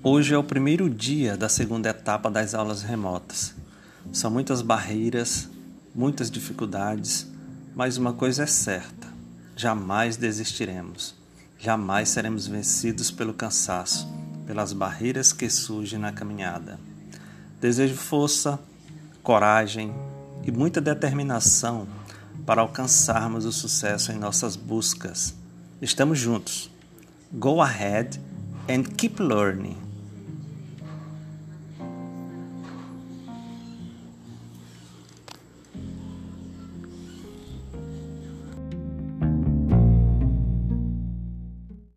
Hoje é o primeiro dia da segunda etapa das aulas remotas. São muitas barreiras, muitas dificuldades, mas uma coisa é certa: jamais desistiremos, jamais seremos vencidos pelo cansaço, pelas barreiras que surgem na caminhada. Desejo força, coragem e muita determinação para alcançarmos o sucesso em nossas buscas. Estamos juntos. Go ahead and keep learning.